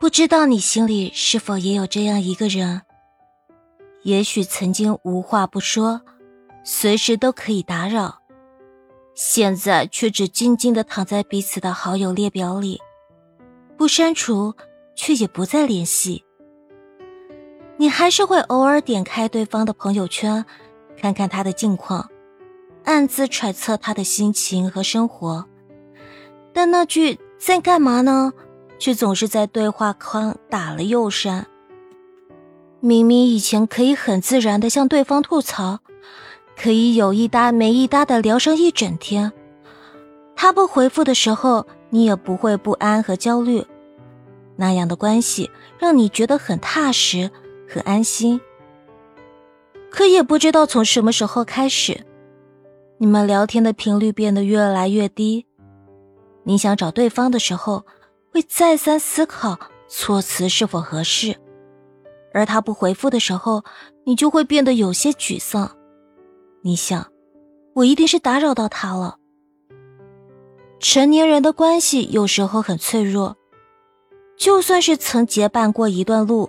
不知道你心里是否也有这样一个人？也许曾经无话不说，随时都可以打扰，现在却只静静的躺在彼此的好友列表里，不删除，却也不再联系。你还是会偶尔点开对方的朋友圈，看看他的近况，暗自揣测他的心情和生活，但那句“在干嘛呢”？却总是在对话框打了又删。明明以前可以很自然的向对方吐槽，可以有一搭没一搭的聊上一整天，他不回复的时候，你也不会不安和焦虑。那样的关系让你觉得很踏实、很安心。可也不知道从什么时候开始，你们聊天的频率变得越来越低。你想找对方的时候。会再三思考措辞是否合适，而他不回复的时候，你就会变得有些沮丧。你想，我一定是打扰到他了。成年人的关系有时候很脆弱，就算是曾结伴过一段路，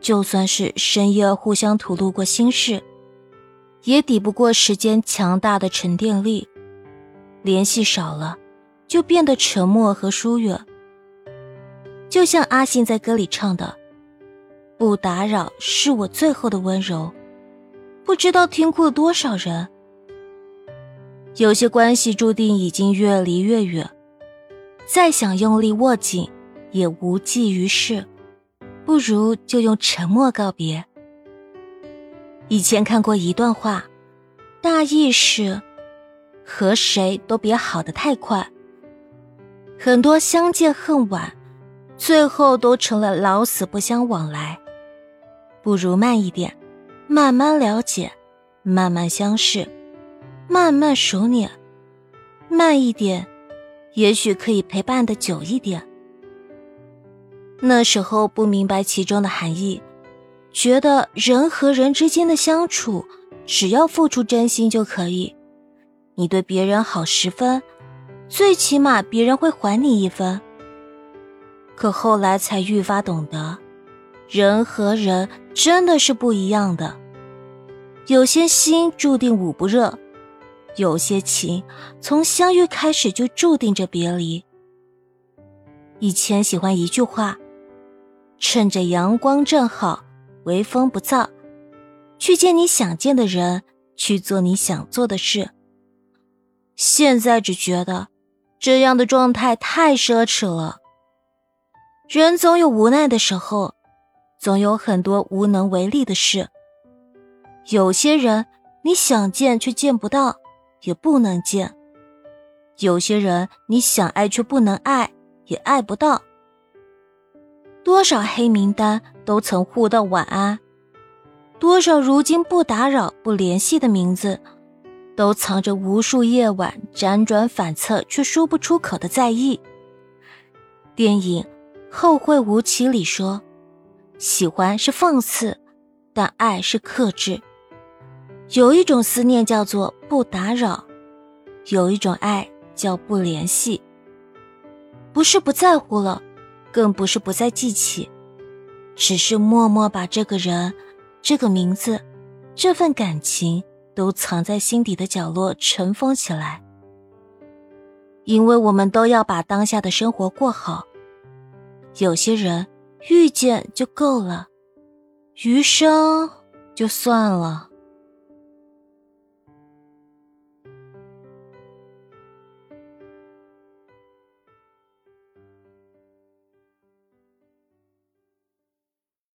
就算是深夜互相吐露过心事，也抵不过时间强大的沉淀力。联系少了，就变得沉默和疏远。就像阿信在歌里唱的：“不打扰是我最后的温柔。”不知道听哭了多少人。有些关系注定已经越离越远，再想用力握紧也无济于事，不如就用沉默告别。以前看过一段话，大意是：和谁都别好得太快。很多相见恨晚。最后都成了老死不相往来，不如慢一点，慢慢了解，慢慢相视，慢慢熟稔，慢一点，也许可以陪伴的久一点。那时候不明白其中的含义，觉得人和人之间的相处，只要付出真心就可以。你对别人好十分，最起码别人会还你一分。可后来才愈发懂得，人和人真的是不一样的。有些心注定捂不热，有些情从相遇开始就注定着别离。以前喜欢一句话：“趁着阳光正好，微风不燥，去见你想见的人，去做你想做的事。”现在只觉得，这样的状态太奢侈了。人总有无奈的时候，总有很多无能为力的事。有些人你想见却见不到，也不能见；有些人你想爱却不能爱，也爱不到。多少黑名单都曾互道晚安，多少如今不打扰、不联系的名字，都藏着无数夜晚辗转反侧却说不出口的在意。电影。后会无期里说：“喜欢是放肆，但爱是克制。有一种思念叫做不打扰，有一种爱叫不联系。不是不在乎了，更不是不再记起，只是默默把这个人、这个名字、这份感情都藏在心底的角落，尘封起来。因为我们都要把当下的生活过好。”有些人遇见就够了，余生就算了。